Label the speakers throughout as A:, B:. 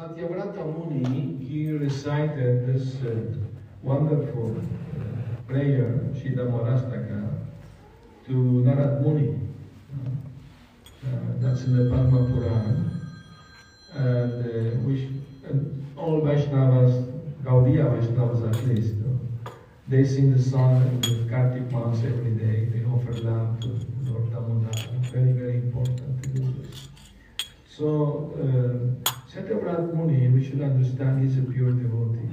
A: Satyavrata Muni, he recited this uh, wonderful uh, prayer, Shidamorastaka, to Narad Muni. Uh, that's in the Padma Purana. And uh, which, and all Vaishnavas, Gaudiya Vaishnavas at least, they sing the song in the Kartik months every day. They offer lamb to Lord Damodar. Very, very important to do this. So, uh, Satyavrat Muni, we should understand, he's a pure devotee.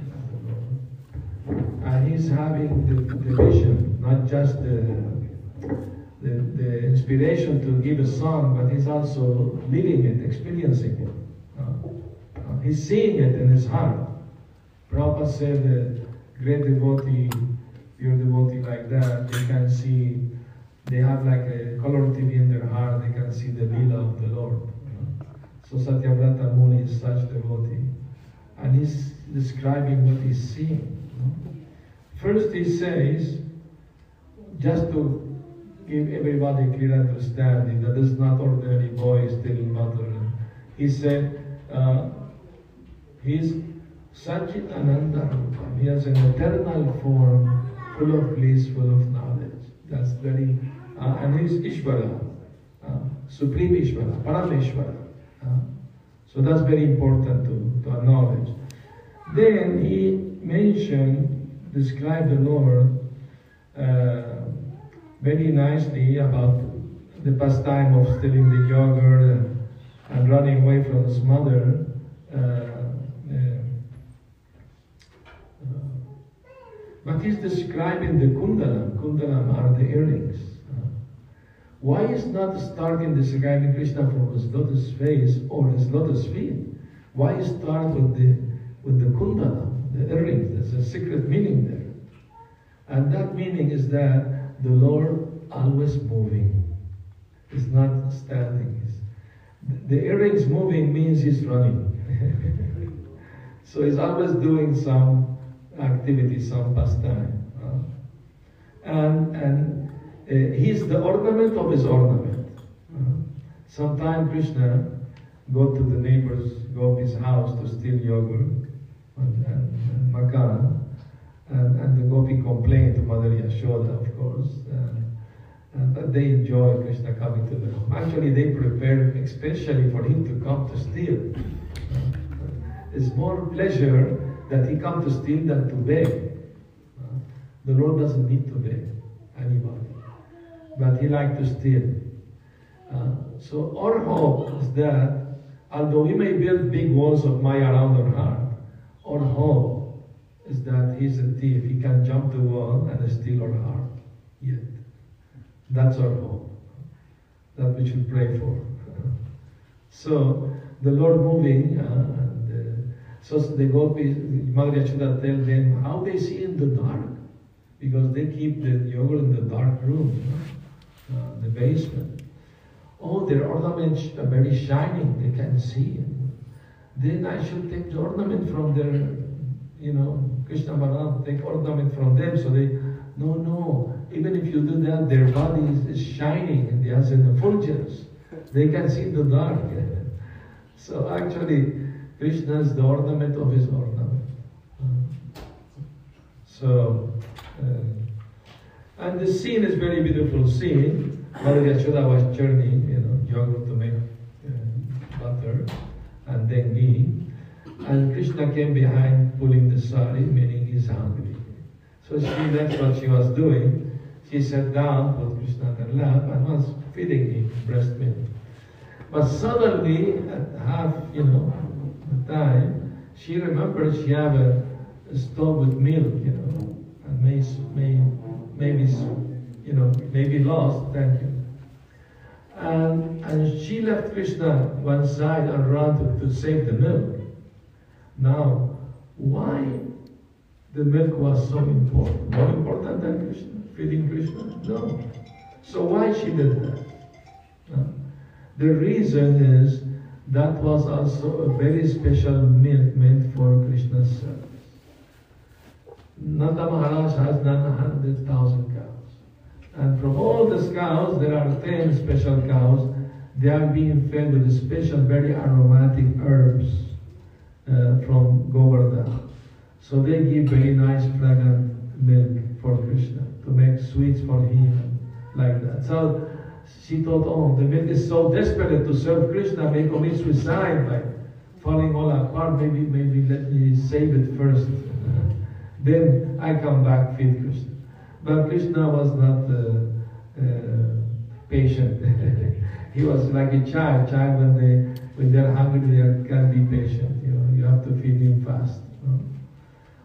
A: And he's having the, the vision, not just the, the, the inspiration to give a song, but he's also living it, experiencing it. Uh, he's seeing it in his heart. Prabhupada said that great devotee, pure devotee like that, they can see, they have like a color TV in their heart, they can see the lila of the Lord. So Satyavrata Muni is such devotee. And he's describing what he's seeing. First he says, just to give everybody clear understanding that this is not ordinary boy stealing butter. He said, uh, he's Satchit Ananda He has an eternal form, full of bliss, full of knowledge. That's very, uh, and he's Ishvara, uh, Supreme Ishvara, Parameshvara. Uh, so that's very important to, to acknowledge. Then he mentioned, described the Lord uh, very nicely about the pastime of stealing the yogurt and, and running away from his mother. Uh, But he's describing the kundalam. Kundalam are the earrings. Why is not starting describing Krishna from his lotus face or his lotus feet? Why start with the with the kundalam, the earrings? There's a secret meaning there. And that meaning is that the Lord always moving. He's not standing. the earrings moving means he's running. so he's always doing some activity, some pastime. Uh, and and uh, he's the ornament of his ornament. Uh, Sometimes Krishna go to the neighbor's gopis house to steal yogurt and, and, and and, and the gopi complain to Mother Yashoda, of course. But they enjoy Krishna coming to them. Actually, they prepare especially for him to come to steal. It's more pleasure that he come to steal than to beg. Uh, the Lord doesn't need to beg anybody, but he like to steal. Uh, so our hope is that although we may build big walls of Maya around our heart, our hope is that he's a thief. He can jump the wall and steal our heart. Yet, that's our hope. That we should pray for. so the Lord moving. Uh, so the go, Mother Yashoda tell them how they see in the dark. Because they keep the yogurt in the dark room, you know, uh, basement. Oh, their ornaments are very shining, they can see. Then I should take the ornament from their, you know, Krishna Balaram, take ornament from them. So they, no, no, even if you do that, their body is, shining and they have an effulgence. They can see in the dark. so actually, Krishna is the ornament of his ornament. So, uh, and the scene is very beautiful scene. Mother Yashoda was churning, you know, yogurt to make uh, butter and then ghee. And Krishna came behind pulling the sari, meaning he's hungry. So she, that's what she was doing. She sat down, put Krishna in her lap, and was feeding him breast milk. But suddenly, at half, you know, time, she remembered she had a, a stove with milk, you know, and may, may, maybe, you know, maybe lost, thank you. And, and she left Krishna one side and ran to, to save the milk. Now, why the milk was so important? More important than Krishna? Feeding Krishna? No. So why she did that? No. The reason is that was also a very special milk meant for Krishna's service. Nanda Maharaj has 900,000 cows. And from all the cows, there are 10 special cows. They are being fed with special, very aromatic herbs. uh, from Govardhan. So they give very nice fragrant milk for Krishna to make sweets for him like that. So she thought, oh, the milk is so desperate to serve Krishna, may commit suicide by falling all apart. Maybe, maybe let me save it first. then I come back feed Krishna. But Krishna was not uh, uh, patient. he was like a child. Child when they when they're hungry, they can be patient. You know, you have to feed him fast. You know?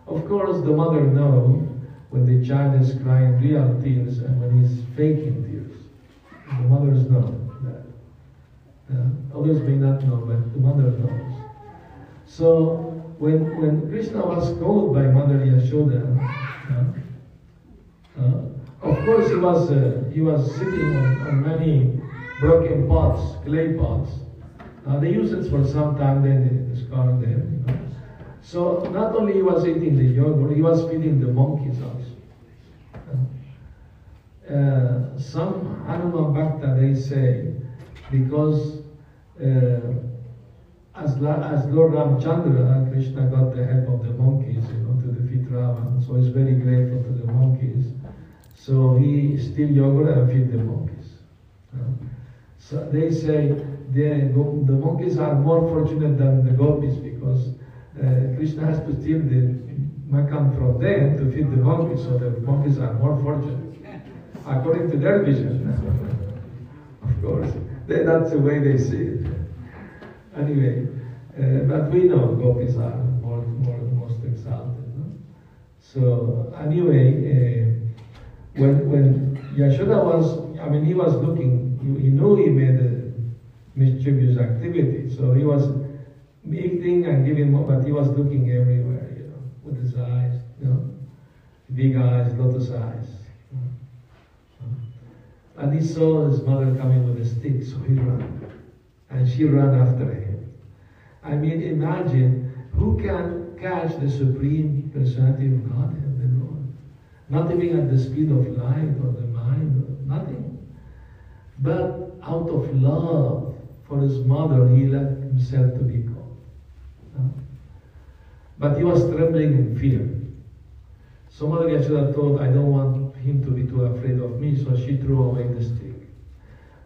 A: Of course, the mother knows when the child is crying real tears and when he's faking tears. The mothers know that. Uh, others may not know, but the mother knows. So when when Krishna was called by Mother Yashoda, of course he was uh, he was sitting on, on, many broken pots, clay pots. Uh, they used it for some time, then they discard them. You know. So not only he was eating the yogurt, he was feeding the monkeys also. Uh, some Hanuman Bhakta they say because uh, as, La, as Lord Ramchandra, Krishna got the help of the monkeys, you know, to defeat Ravan. So he's very grateful to the monkeys. So he steal yogurt and feed the monkeys. Uh, so they say the, the monkeys are more fortunate than the gopis because uh, Krishna has to steal the makhan from them to feed the monkeys, so the monkeys are more fortunate according to their vision. of course, they, that's the way they see it. Anyway, uh, but we know gopis are more, more most exalted. No? So anyway, uh, when when Yashoda was, I mean, he was looking. He, he knew he made a mischievous activity, so he was eating and giving more, but he was looking everywhere, you know, with his eyes, you know, big eyes, lotus eyes. And he saw his mother coming with a stick, so he ran. And she ran after him. I mean, imagine who can catch the Supreme Personality of Lord? Not even at the speed of light or the mind, nothing. But out of love for his mother, he let himself to be caught. But he was trembling in fear. So Mother Yashoda thought, I don't want him to be too afraid of me, so she threw away the stick.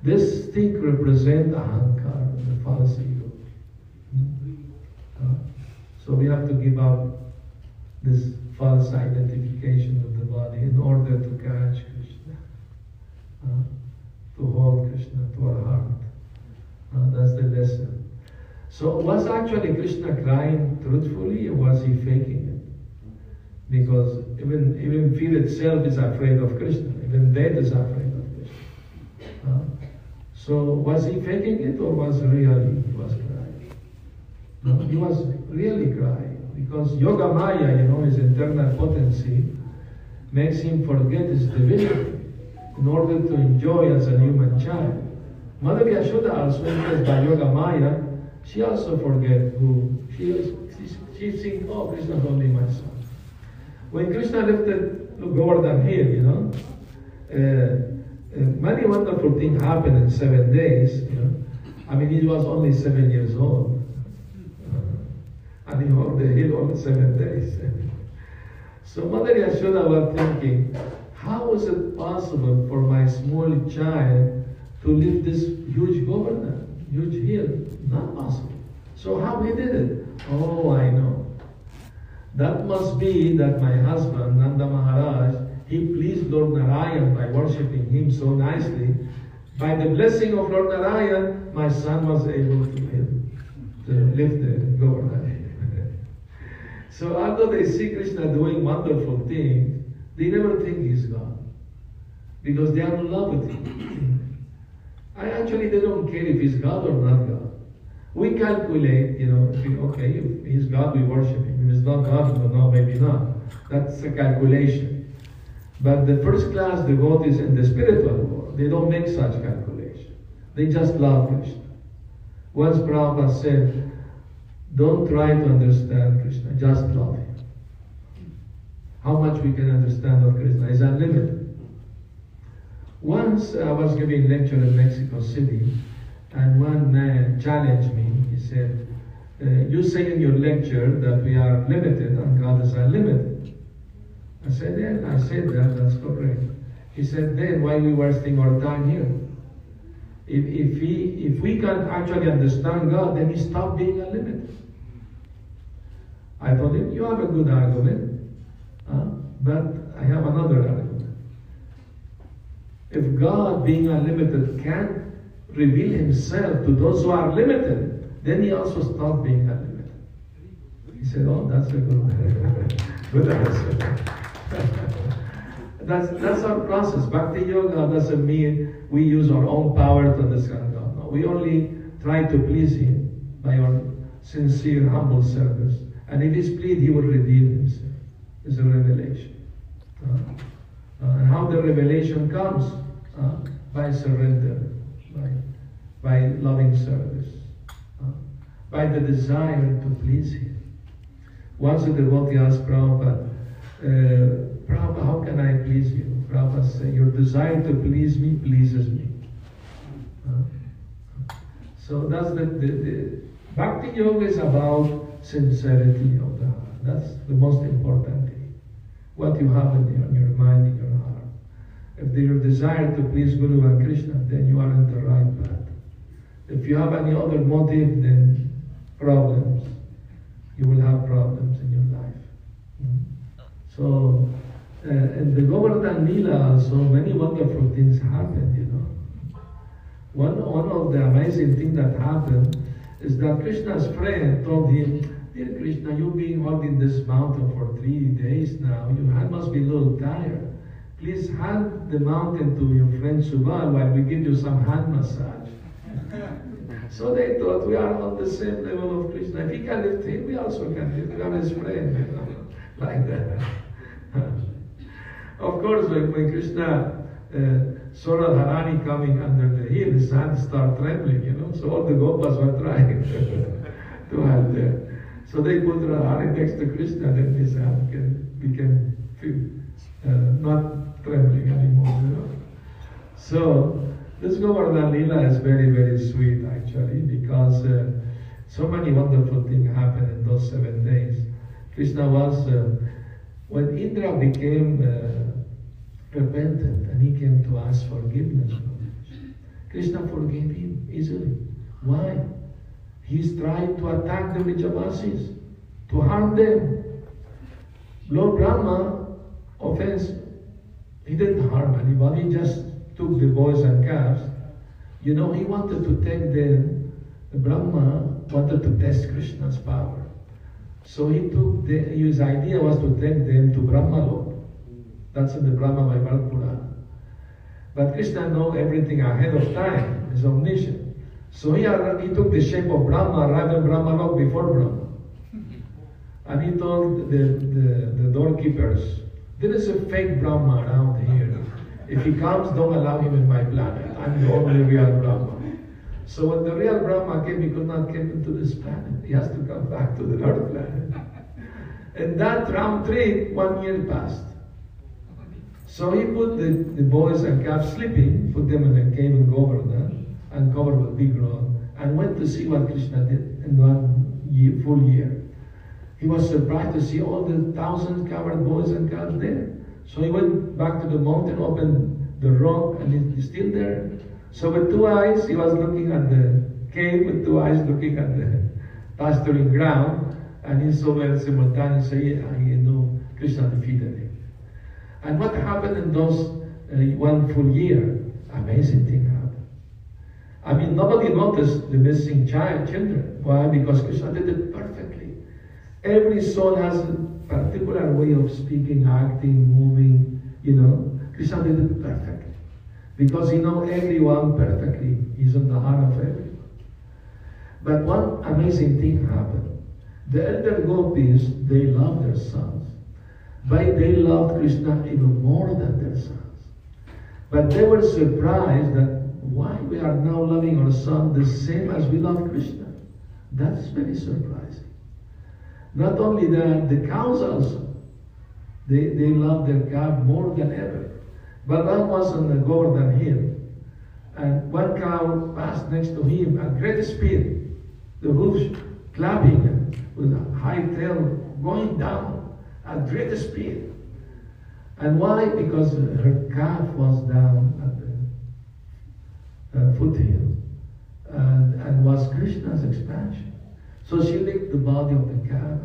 A: This stick represents Ahankar, the false ego. Uh, so we have to give up this false identification of the body in order to catch Krishna, uh, to hold Krishna to our heart. Uh, that's the lesson. So was actually Krishna crying truthfully or was he faking it? Because even, even fear itself is afraid of Krishna. Even death is afraid of Krishna. Uh, so was he faking it or was really he was crying? No, he was really crying. Because Yoga Maya, you know, his internal potency, makes him forget his divinity in order to enjoy as a human child. Mother Yashoda also impressed by Yoga Maya, she also forget who she is. She, she thinks, oh, Krishna is only my son. When Krishna the Govardhan here, you know, uh, uh, many wonderful things happened in seven days. You know, I mean, he was only seven years old, and he held the hill only seven days. so Mother Yashoda was thinking, how is it possible for my small child to lift this huge Govardhan, huge hill? Not possible. So how he did it? Oh, I know. That must be that my husband, Nanda Maharaj, he pleased Lord Narayan by worshipping him so nicely. By the blessing of Lord Narayan, my son was able to, lift the Govardhan. So although they see Krishna doing wonderful things, they never think he's God. Because they are in love with him. I actually, they don't care if he's God or not God. We calculate, you know, if okay, if he's God, we worship him. If he's not God, well, no, maybe not. That's a calculation. But the first class devotees in the spiritual world, they don't make such calculation. They just love Krishna. Once Prabhupada said, don't try to understand Krishna, just love him. How much we can understand of Krishna is unlimited. Once I was giving lecture in Mexico City, and one man challenged me. He said, uh, you say in your lecture that we are limited and God is unlimited. I said, yeah, I said that, that's correct. He said, then why we wasting our time here? If, if, he, if we can actually understand God, then he stop being unlimited. I told him, you have a good argument, uh, but I have another argument. If God, being unlimited, can't reveal himself to those who are limited, then he also stopped being unlimited. He said, oh, that's a good, good answer. that's, that's our process. Bhakti Yoga doesn't mean we use our own power to understand God. No, we only try to please Him by our sincere, humble service. And if He's pleased, He will reveal Himself. It's a revelation. Uh, uh, and how the revelation comes? Uh, by surrender, by, by loving service, uh, by the desire to please Him. Once a devotee asked Prabhupada, uh, Prabhupada, how can I please you? Prabhupada said, Your desire to please me pleases me. Uh, so that's the, the, the Bhakti Yoga is about sincerity of the heart. That's the most important thing. What you have in your, in your mind, in your heart. If your desire to please Guru and Krishna, then you are on the right path. If you have any other motive, then problems. You will have problems in your life. Mm. So, uh, in the Govardhan Lila also, many wonderful things happened, you know. One, one of the amazing things that happened is that Krishna's friend told him, Dear Krishna, you've been holding this mountain for three days now. Your hand must be a little tired. Please hand the mountain to your friend Subal while we give you some hand massage. so they thought we are on the same level of Krishna. If he can lift him, we also can lift. We are his friend, you know, like that. of course, when, when Krishna uh, saw Radharani coming under the hill, his hands start trembling, you know. So all the gopas were trying to have that. So they put Radharani next to Krishna, and then his hand became uh, not trembling anymore, you know. So this Govardhan Lila is very, very sweet actually because uh, so many wonderful things happened in those seven days. Krishna was, uh, when Indra became uh, repentant and he came to ask forgiveness, Krishna forgave him easily. Why? He's trying to attack the Vrajavasis, to harm them. Lord Brahma offense, he didn't harm anybody, he just took the boys and calves. You know, he wanted to take them, the Brahma wanted to test Krishna's power. So he took the, his idea was to take them to Brahma That's in the Brahma Vaivarta Purana. But Krishna know everything ahead of time, is omniscient. So he, he took the shape of Brahma, in Brahma before Brahma. And he told the, the, the doorkeepers, there is a fake Brahma around here. If he comes, don't allow him in my planet. I'm the only real Brahma. So when the real Brahma came, he could not come into this planet. He has to come back to the Earth planet. And that round trip, one year passed. So he put the, the boys and calves sleeping, put them in a cave in Govardhan, and covered with big rock, and went to see what Krishna did in one year, full year. He was surprised to see all the thousands covered boys and girls there. So he went back to the mountain, opened the rock, and he's still there. So with two eyes, he was looking at the cave, with two eyes looking at the pasturing ground, and he saw them simultaneously, and he knew Krishna defeated him. And what happened in those uh, one full year? Amazing thing. I mean, nobody noticed the missing child, children. Why? Because Krishna did it perfectly. Every soul has a particular way of speaking, acting, moving, you know. Krishna did it perfectly. Because he knows everyone perfectly. He's in the heart of everyone. But one amazing thing happened. The elder gopis, they loved their sons. But they loved Krishna even more than their sons. But they were surprised that why we are now loving our son the same as we love Krishna. That's very surprising. Not only that, the cows also, they, they love their calf more than ever. Balaram was on the Govardhan hill, and one cow passed next to him at great speed. The hoofs clapping with a high tail going down at great speed. And why? Because her calf was down foothill and, and was Krishna's expansion. So she licked the body of the calf,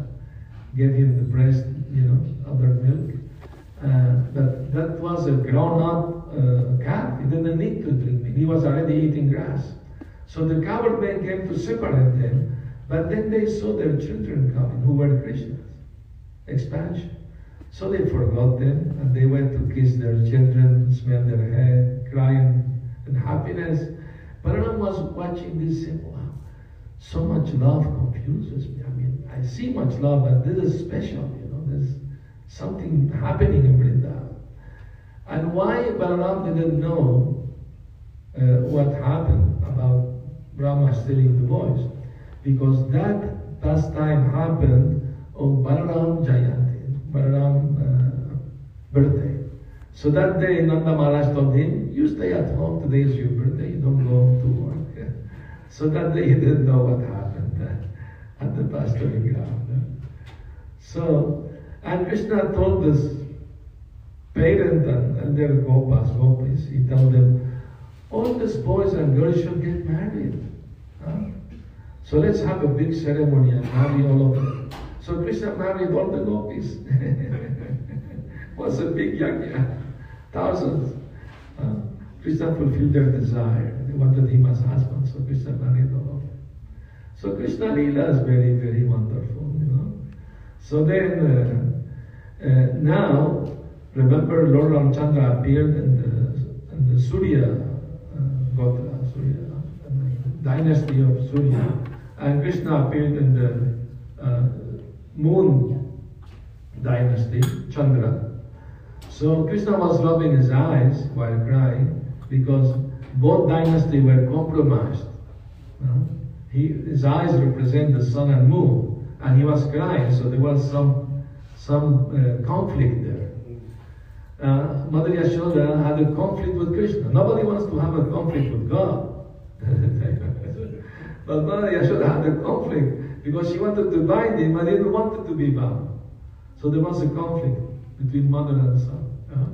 A: gave him the breast, you know, other milk. Uh, but that was a grown-up uh, calf. He didn't need to drink milk. He was already eating grass. So the coward men came to separate them, but then they saw their children coming, who were Krishnas. Expansion. So they forgot them, and they went to kiss their children, smell their head, crying in happiness. Balaram was watching this saying, wow, so much love confuses me. I mean, I see much love, but this is special, you know, there's something happening in Vrindavan. And why Balaram didn't know uh, what happened about Brahma stealing the voice? Because that pastime happened on Balaram Jayanti, Balaram uh, birthday. So that day Nanda Maharaj told him, you stay at home, today is your birthday, you don't go to work. So that day he didn't know what happened at the pasturing ground. So, and Krishna told this parent and, and their gopas, gopis, he told them, all these boys and girls should get married. Huh? So let's have a big ceremony and marry all of them. So Krishna married all the gopis. was a big yajna, thousands. Uh, Krishna fulfilled their desire. They wanted him as husband, so Krishna married all of them. So Krishna Leela is very, very wonderful, you know. So then, uh, uh, now, remember Lord Ramchandra appeared in the, in the Surya uh, Gotra, Surya, dynasty of Surya, and Krishna appeared in the uh, moon dynasty, Chandra. So Krishna was rubbing his eyes while crying because both dynasties were compromised. He, his eyes represent the sun and moon, and he was crying, so there was some, some uh, conflict there. Uh, Mother Yashoda had a conflict with Krishna. Nobody wants to have a conflict with God. but Mother Yashoda had a conflict because she wanted to bind him and didn't want to be bound. So there was a conflict between mother and son. Uh,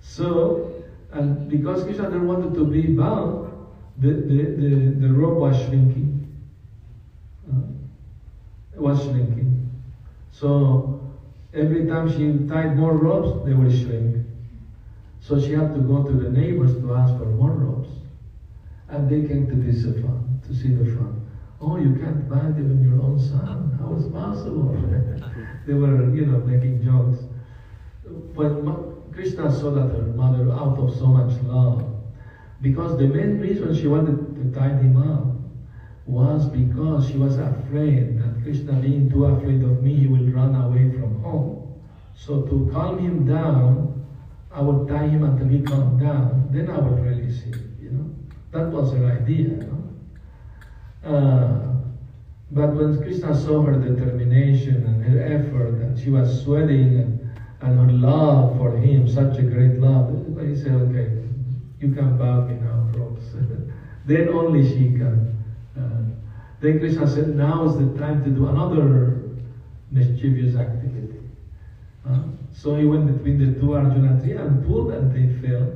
A: so, and because Krishna didn't want it to be bound, the, the, the, the rope was shrinking. Uh, it was shrinking. So every time she tied more ropes, they would shrink. So she had to go to the neighbors to ask for more ropes. And they came to this fun, to see the fun. Oh, you can't bind even your own son. How is possible? they were, you know, making jokes. When Krishna saw that her mother, out of so much love, because the main reason she wanted to tie him up was because she was afraid that Krishna, being too afraid of me, he will run away from home. So to calm him down, I would tie him until he calmed down. Then I would release him. You know, that was her idea. You know? Uh, but when Krishna saw her determination and her effort, and she was sweating, and, and her love for him, such a great love, he said, "Okay, you can bow me now, folks." then only she can. Uh, then Krishna said, "Now is the time to do another mischievous activity." Uh, so he went between the two Arjuna tree and pulled, and they fell.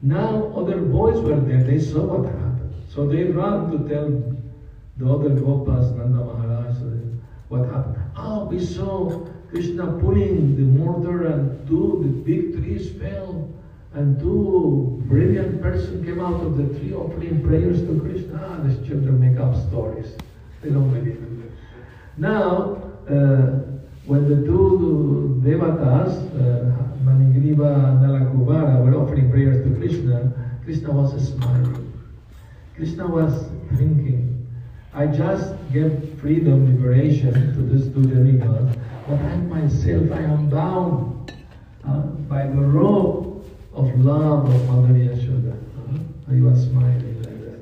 A: Now other boys were there; they saw what happened, so they ran to tell the other Gopas, Nanda Maharaj, what happened? Oh, we saw Krishna pulling the mortar and two the big trees fell and two brilliant persons came out of the tree offering prayers to Krishna. Ah, these children make up stories. They don't believe it. Now, uh, when the two devatas, uh, Manigriva and Nalakuvara, were offering prayers to Krishna, Krishna was smiling. Krishna was thinking, I just gave freedom, liberation to these two demigods, but I myself, I am bound uh, by the rope of love of Mother Yashoda. Uh, he was smiling like that.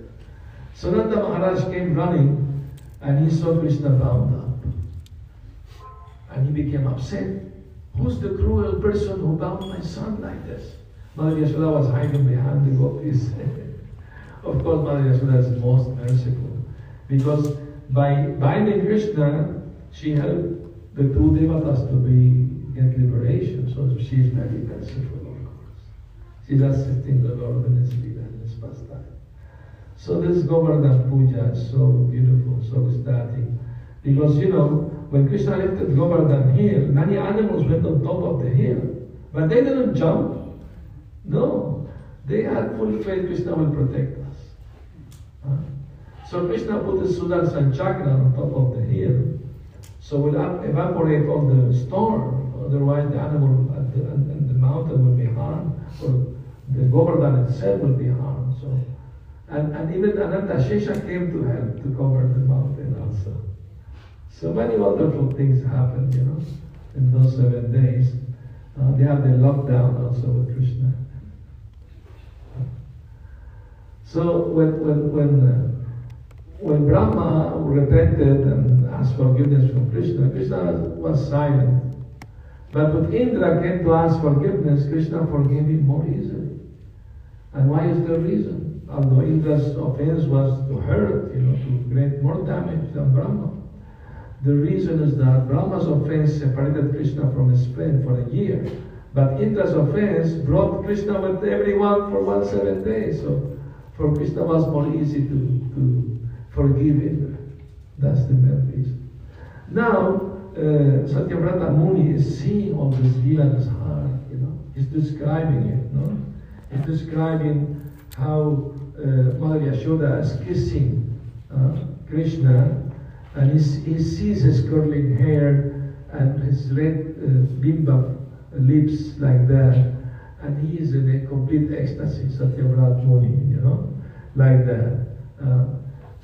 A: So Nanda Maharaj came running and he saw Krishna bound up. And he became upset. Who's the cruel person who bound my son like this? Mother Yashoda was hiding behind the gopis. of course, Mother Yashoda is most merciful. Because by binding Krishna, she helped the two devatas to be get liberation. So she's very merciful, of course. She's assisting the Lord in his leader in his pastime. So this Govardhan Puja is so beautiful, so ecstatic. Because you know, when Krishna lifted Govardhan hill, many animals went on top of the hill. But they didn't jump. No. They had full faith Krishna will protect us. Huh? So Krishna put the Sudarshan chakra on top of the hill. So will evaporate all the storm. Otherwise the animal and the, and the mountain will be harmed. Or the Govardhan itself will be harmed. So and, and even Ananta Shesha came to help to cover the mountain also. So many wonderful things happened, you know, in those seven days. Uh, they have the lockdown also with Krishna. So when when when uh, when Brahma repented and asked forgiveness from Krishna, Krishna was silent. But when Indra came to ask forgiveness, Krishna forgave him more easily. And why is the reason? Although Indra's offense was to hurt, you know, to create more damage than Brahma. The reason is that Brahma's offense separated Krishna from his friend for a year. But Indra's offense brought Krishna with everyone for one seven days. So for Krishna was more easy to, to forgive Indra. That's the reason. Now, uh, Satyavrata Muni is seeing all this lila in heart, you know. He's describing it, no? He's describing how uh, Mother Yashoda is kissing uh, Krishna and he, he sees his curling hair and his red uh, bimba lips like that and he is in a complete ecstasy, Satyavrat Muni, you know, like that. Uh,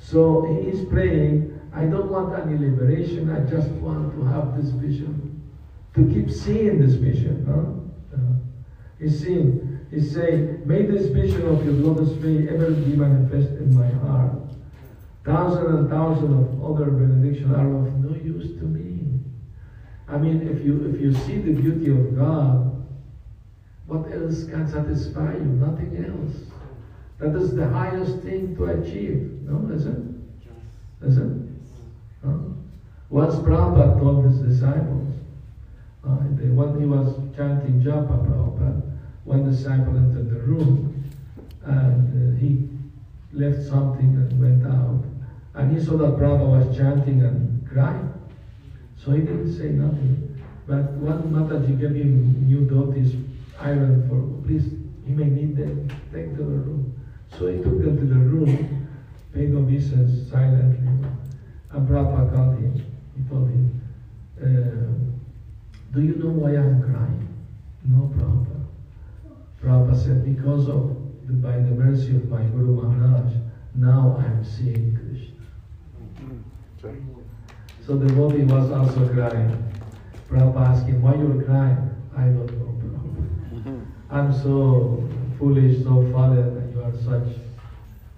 A: so he is praying, I don't want any liberation, I just want to have this vision, to keep seeing this vision. Huh? Uh, he's seeing, he's saying, may this vision of your lotus way ever be manifest in my heart. Thousands and thousands of other benedictions are of no use to me. I mean, if you if you see the beauty of God, what else can satisfy you? Nothing else. That is the highest thing to achieve. No, is it? Is it? Once Prabhupada told his disciples, uh, they, when he was chanting Japa Prabhupada, one disciple entered the room and uh, he left something and went out. And he saw that Prabhupada was chanting and crying. So he didn't say nothing. But one Mataji gave him new dhotis iron for, please, he may need them, take to the room. So he took them to the room, paid obeisance silently, and Prabhupada called him. He told him, uh, do you know why I'm crying? No, Prabhupada. Prabhupada said, because of, the, by the mercy of my Guru Maharaj, now I'm seeing Krishna. So the devotee was also crying. Prabhupada asked him, why you're crying? I don't know. I'm so foolish, so fallen, are such,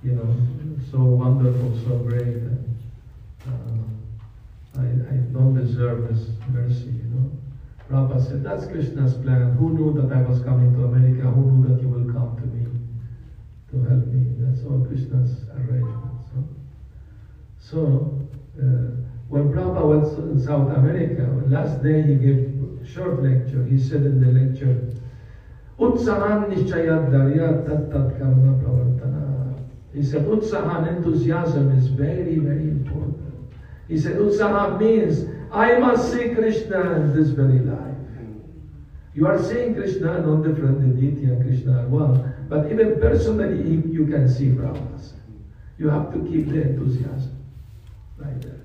A: you know, so wonderful, so great. And, uh, I, I don't deserve this mercy, you know. Prabhupada said, that's Krishna's plan. Who knew that I was coming to America? Who knew that you will come to me to help me? That's all Krishna's arrangement. So, so uh, when Prabhupada was in South America, last day he gave short lecture. He said in the lecture, Utsahan nishchayat darya tat tat karma pravartana. He said utsahan, enthusiasm is very, very important. He said utsaha means I must see Krishna in this very life. You are seeing Krishna, no different than and Krishna are one. But even personally, you can see Prabhupada. You have to keep the enthusiasm like that.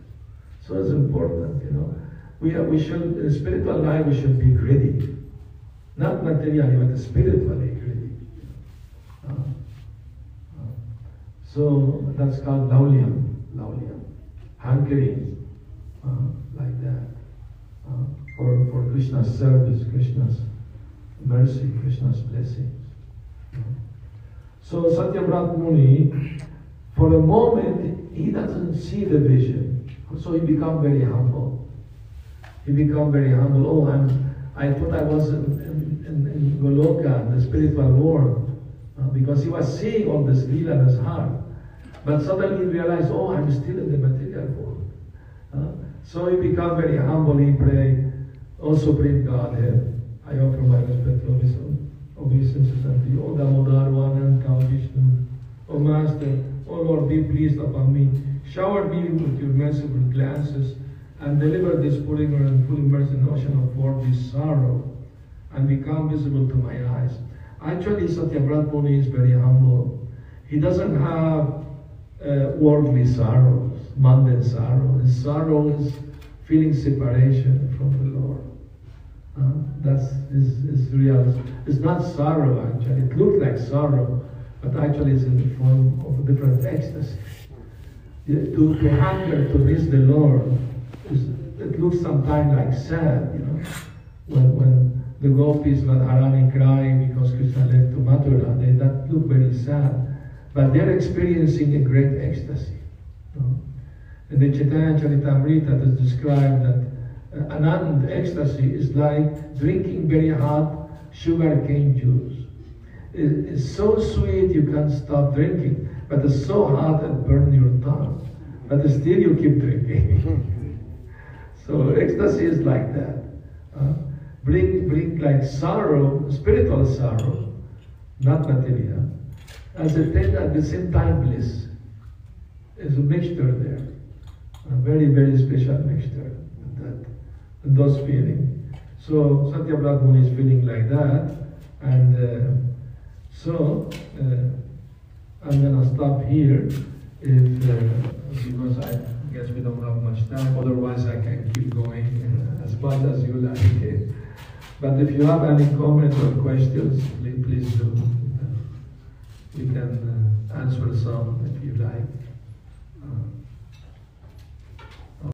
A: So it's important, you know. We, are, we should, in spiritual life, we should be ready. Not materially, but spiritually ready. Uh, uh, so that's called lauliam, lauliam, hankering, uh, like that. For, for Krishna's service, Krishna's mercy, Krishna's blessings. So Satyavrat Muni, for a moment, he doesn't see the vision. So he become very humble. He become very humble. Oh, I'm, I thought I was in, in, in, in Goloka, the spiritual world, uh, because he was seeing all this lila in his heart. But suddenly he realized, oh, I'm still in the material world. Uh, so he became very humble. He prayed, O Supreme Godhead, I offer my respect, respectful obeisances unto you. O Damodar, Ananta, Vishnu, O Master, O Lord, be pleased upon me. Shower me with your merciful glances and deliver this poor ignorant, full immersed in ocean of worldly sorrow and become visible to my eyes. Actually, Satyavrat Muni is very humble. He doesn't have uh, worldly sorrows, mundane sorrow. His sorrow is feeling separation from the Lord. Uh, that's is, is real. It's not sorrow actually. It looks like sorrow, but actually it's in the form of a different ecstasy. To, to hunger to miss the Lord, it looks sometimes like sad, you know. When, when the gopis, Radharani cry because Krishna left to Mathura, they that look very sad. But they're experiencing a great ecstasy. You the Chaitanya Charitamrita, it is described that uh, Anand ecstasy is like drinking very hot sugar cane juice. It's so sweet you can't stop drinking, but it's so hot it burns your tongue. But still you keep drinking. so ecstasy is like that. Bring, bring like sorrow, spiritual sorrow, not material, as a thing at the same time bliss. There's a mixture there, a very, very special mixture. That, those feelings. So Satya Muni is feeling like that, and uh, so uh, I'm gonna stop here if uh, because I guess we don't have much time. Otherwise, I can keep going uh, as much as you like. But if you have any comments or questions, please, do. We can uh, answer some if you like. Uh,